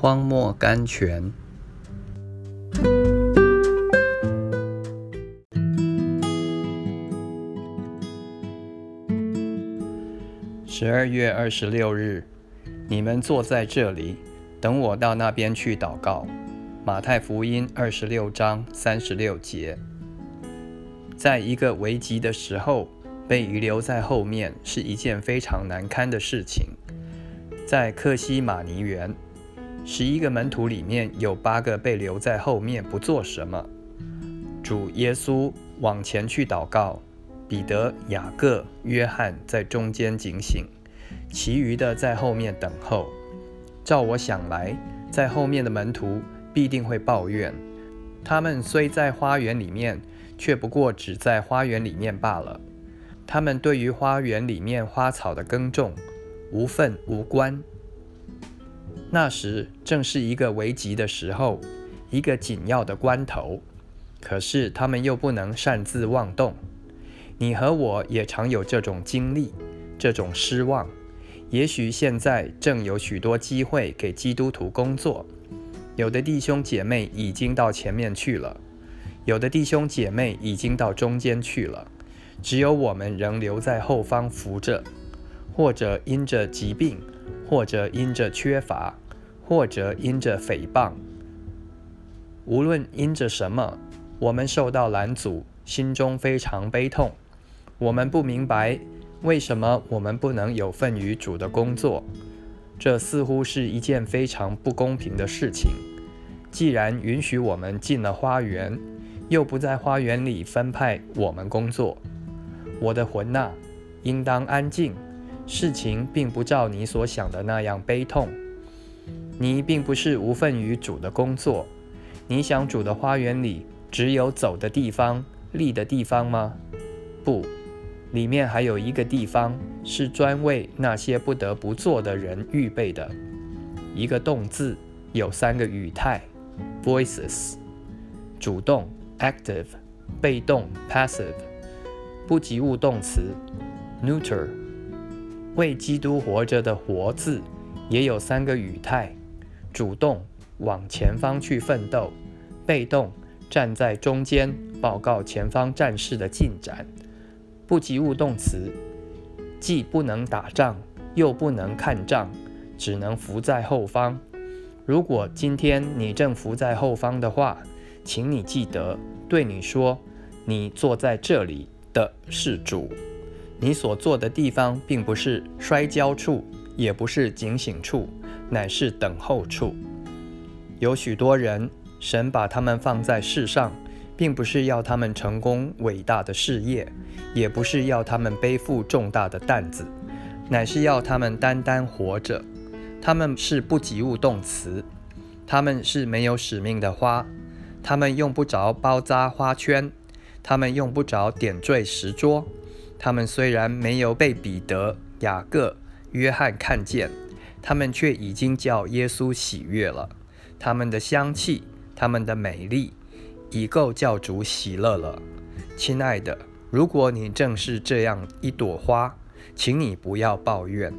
荒漠甘泉。十二月二十六日，你们坐在这里，等我到那边去祷告。马太福音二十六章三十六节，在一个危急的时候，被遗留在后面是一件非常难堪的事情。在克西马尼园，十一个门徒里面有八个被留在后面不做什么。主耶稣往前去祷告，彼得、雅各、约翰在中间警醒，其余的在后面等候。照我想来，在后面的门徒。必定会抱怨，他们虽在花园里面，却不过只在花园里面罢了。他们对于花园里面花草的耕种无份无关。那时正是一个危急的时候，一个紧要的关头。可是他们又不能擅自妄动。你和我也常有这种经历，这种失望。也许现在正有许多机会给基督徒工作。有的弟兄姐妹已经到前面去了，有的弟兄姐妹已经到中间去了，只有我们仍留在后方扶着，或者因着疾病，或者因着缺乏，或者因着诽谤。无论因着什么，我们受到拦阻，心中非常悲痛。我们不明白为什么我们不能有份于主的工作。这似乎是一件非常不公平的事情。既然允许我们进了花园，又不在花园里分派我们工作，我的魂呐，应当安静。事情并不照你所想的那样悲痛。你并不是无份于主的工作。你想主的花园里只有走的地方、立的地方吗？不。里面还有一个地方是专为那些不得不做的人预备的。一个动字有三个语态：voices，主动 active，被动 passive，不及物动词 neuter。为基督活着的“活”字也有三个语态：主动往前方去奋斗，被动站在中间报告前方战事的进展。不及物动词，既不能打仗，又不能看仗，只能伏在后方。如果今天你正伏在后方的话，请你记得，对你说，你坐在这里的是主。你所坐的地方，并不是摔跤处，也不是警醒处，乃是等候处。有许多人，神把他们放在世上。并不是要他们成功伟大的事业，也不是要他们背负重大的担子，乃是要他们单单活着。他们是不及物动词，他们是没有使命的花，他们用不着包扎花圈，他们用不着点缀石桌。他们虽然没有被彼得、雅各、约翰看见，他们却已经叫耶稣喜悦了。他们的香气，他们的美丽。已够教主喜乐了，亲爱的，如果你正是这样一朵花，请你不要抱怨。